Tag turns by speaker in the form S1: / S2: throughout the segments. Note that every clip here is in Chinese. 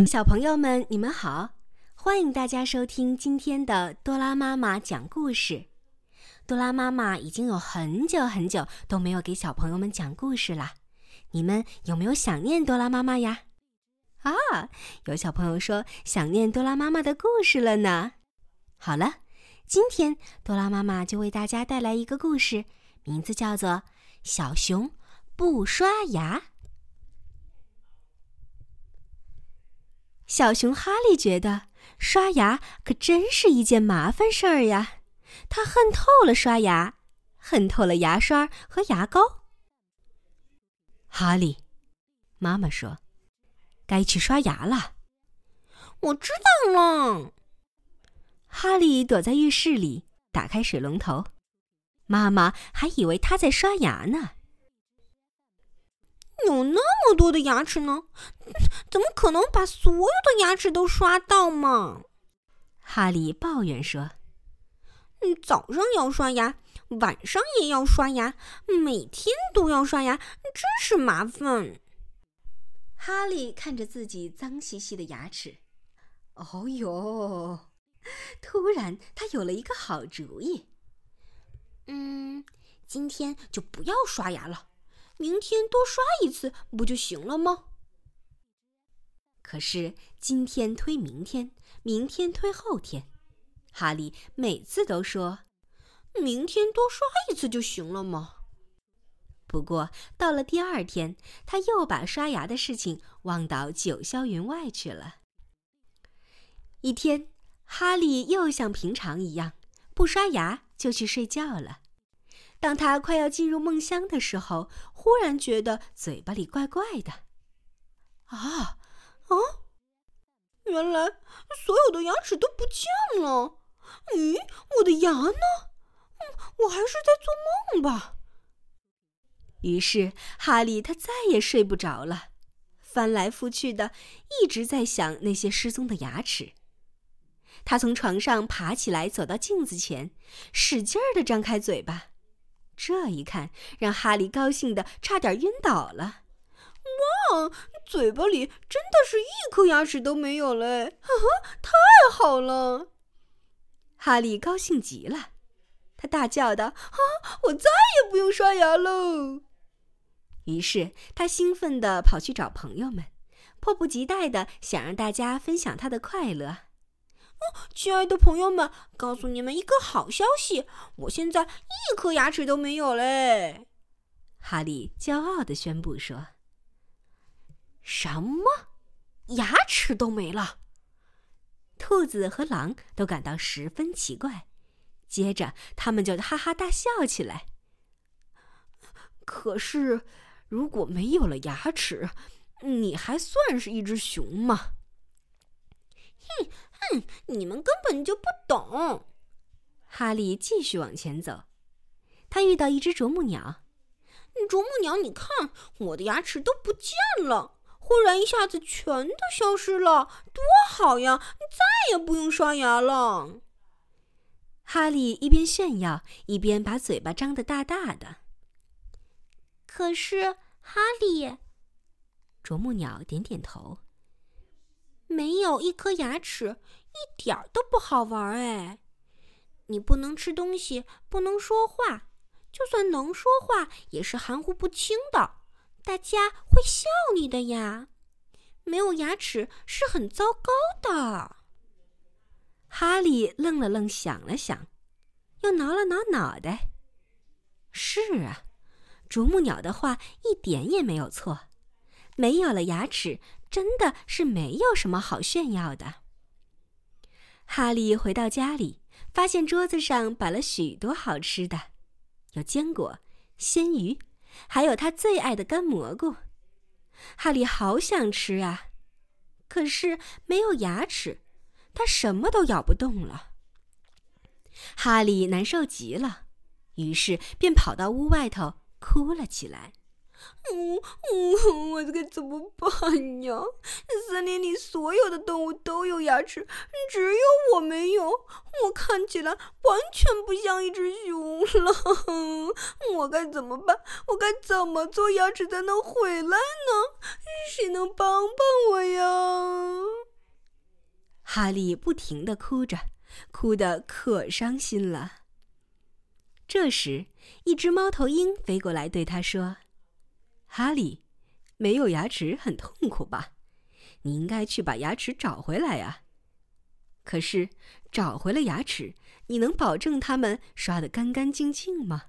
S1: 小朋友们，你们好！欢迎大家收听今天的多拉妈妈讲故事。多拉妈妈已经有很久很久都没有给小朋友们讲故事了，你们有没有想念多拉妈妈呀？啊，有小朋友说想念多拉妈妈的故事了呢。好了，今天多拉妈妈就为大家带来一个故事，名字叫做《小熊不刷牙》。小熊哈利觉得刷牙可真是一件麻烦事儿呀，他恨透了刷牙，恨透了牙刷和牙膏。哈利，妈妈说：“该去刷牙了。”
S2: 我知道了。
S1: 哈利躲在浴室里，打开水龙头，妈妈还以为他在刷牙呢。
S2: 有那么多的牙齿呢，怎么可能把所有的牙齿都刷到嘛？
S1: 哈利抱怨说：“
S2: 嗯，早上要刷牙，晚上也要刷牙，每天都要刷牙，真是麻烦。”
S1: 哈利看着自己脏兮兮的牙齿，哦哟！突然，他有了一个好主意。
S2: 嗯，今天就不要刷牙了。明天多刷一次不就行了吗？
S1: 可是今天推明天，明天推后天，哈利每次都说：“
S2: 明天多刷一次就行了吗？”
S1: 不过到了第二天，他又把刷牙的事情忘到九霄云外去了。一天，哈利又像平常一样不刷牙就去睡觉了。当他快要进入梦乡的时候，忽然觉得嘴巴里怪怪的。
S2: 啊啊！原来所有的牙齿都不见了。咦，我的牙呢？嗯我还是在做梦吧。
S1: 于是哈利他再也睡不着了，翻来覆去的一直在想那些失踪的牙齿。他从床上爬起来，走到镜子前，使劲儿的张开嘴巴。这一看，让哈利高兴的差点晕倒了。
S2: 哇，嘴巴里真的是一颗牙齿都没有嘞！哈哈，太好了！
S1: 哈利高兴极了，他大叫道：“啊，我再也不用刷牙喽！”于是他兴奋地跑去找朋友们，迫不及待地想让大家分享他的快乐。
S2: 哦亲爱的朋友们，告诉你们一个好消息，我现在一颗牙齿都没有嘞！
S1: 哈利骄傲地宣布说：“
S2: 什么？牙齿都没了？”
S1: 兔子和狼都感到十分奇怪，接着他们就哈哈大笑起来。
S2: 可是，如果没有了牙齿，你还算是一只熊吗？哼！哼，你们根本就不懂。
S1: 哈利继续往前走，他遇到一只啄木鸟。
S2: 啄木鸟，你看，我的牙齿都不见了，忽然一下子全都消失了，多好呀！你再也不用刷牙了。
S1: 哈利一边炫耀，一边把嘴巴张得大大的。
S2: 可是，哈利，
S1: 啄木鸟点点头。
S2: 没有一颗牙齿，一点儿都不好玩哎！你不能吃东西，不能说话，就算能说话，也是含糊不清的，大家会笑你的呀。没有牙齿是很糟糕的。
S1: 哈利愣了愣，想了想，又挠了挠脑袋。是啊，啄木鸟的话一点也没有错，没有了牙齿。真的是没有什么好炫耀的。哈利回到家里，发现桌子上摆了许多好吃的，有坚果、鲜鱼，还有他最爱的干蘑菇。哈利好想吃啊，可是没有牙齿，他什么都咬不动了。哈利难受极了，于是便跑到屋外头哭了起来。
S2: 嗯嗯，我该怎么办呀？森林里所有的动物都有牙齿，只有我没有。我看起来完全不像一只熊了。我该怎么办？我该怎么做牙齿才能回来呢？谁能帮帮我呀？
S1: 哈利不停的哭着，哭得可伤心了。这时，一只猫头鹰飞过来对他说：“哈利，没有牙齿很痛苦吧？你应该去把牙齿找回来呀。可是，找回了牙齿，你能保证它们刷得干干净净吗？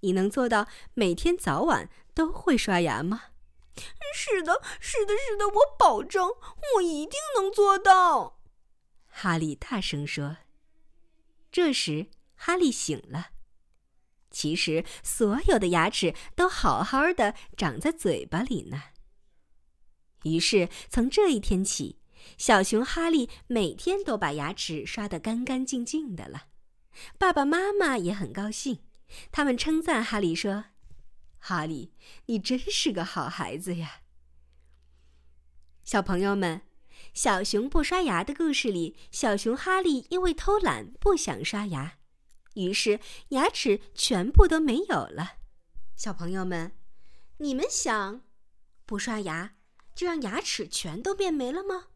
S1: 你能做到每天早晚都会刷牙吗？”“
S2: 是的，是的，是的，我保证，我一定能做到。”
S1: 哈利大声说。这时，哈利醒了。其实，所有的牙齿都好好的长在嘴巴里呢。于是，从这一天起，小熊哈利每天都把牙齿刷得干干净净的了。爸爸妈妈也很高兴，他们称赞哈利说：“哈利，你真是个好孩子呀。”小朋友们，小熊不刷牙的故事里，小熊哈利因为偷懒不想刷牙。于是牙齿全部都没有了。小朋友们，你们想，不刷牙就让牙齿全都变没了吗？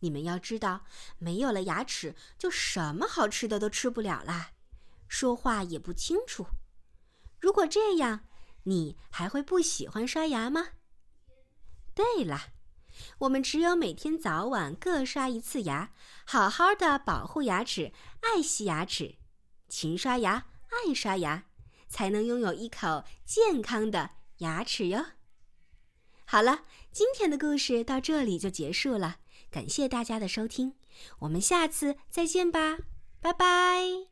S1: 你们要知道，没有了牙齿，就什么好吃的都吃不了啦，说话也不清楚。如果这样，你还会不喜欢刷牙吗？对了，我们只有每天早晚各刷一次牙，好好的保护牙齿，爱惜牙齿。勤刷牙，爱刷牙，才能拥有一口健康的牙齿哟。好了，今天的故事到这里就结束了，感谢大家的收听，我们下次再见吧，拜拜。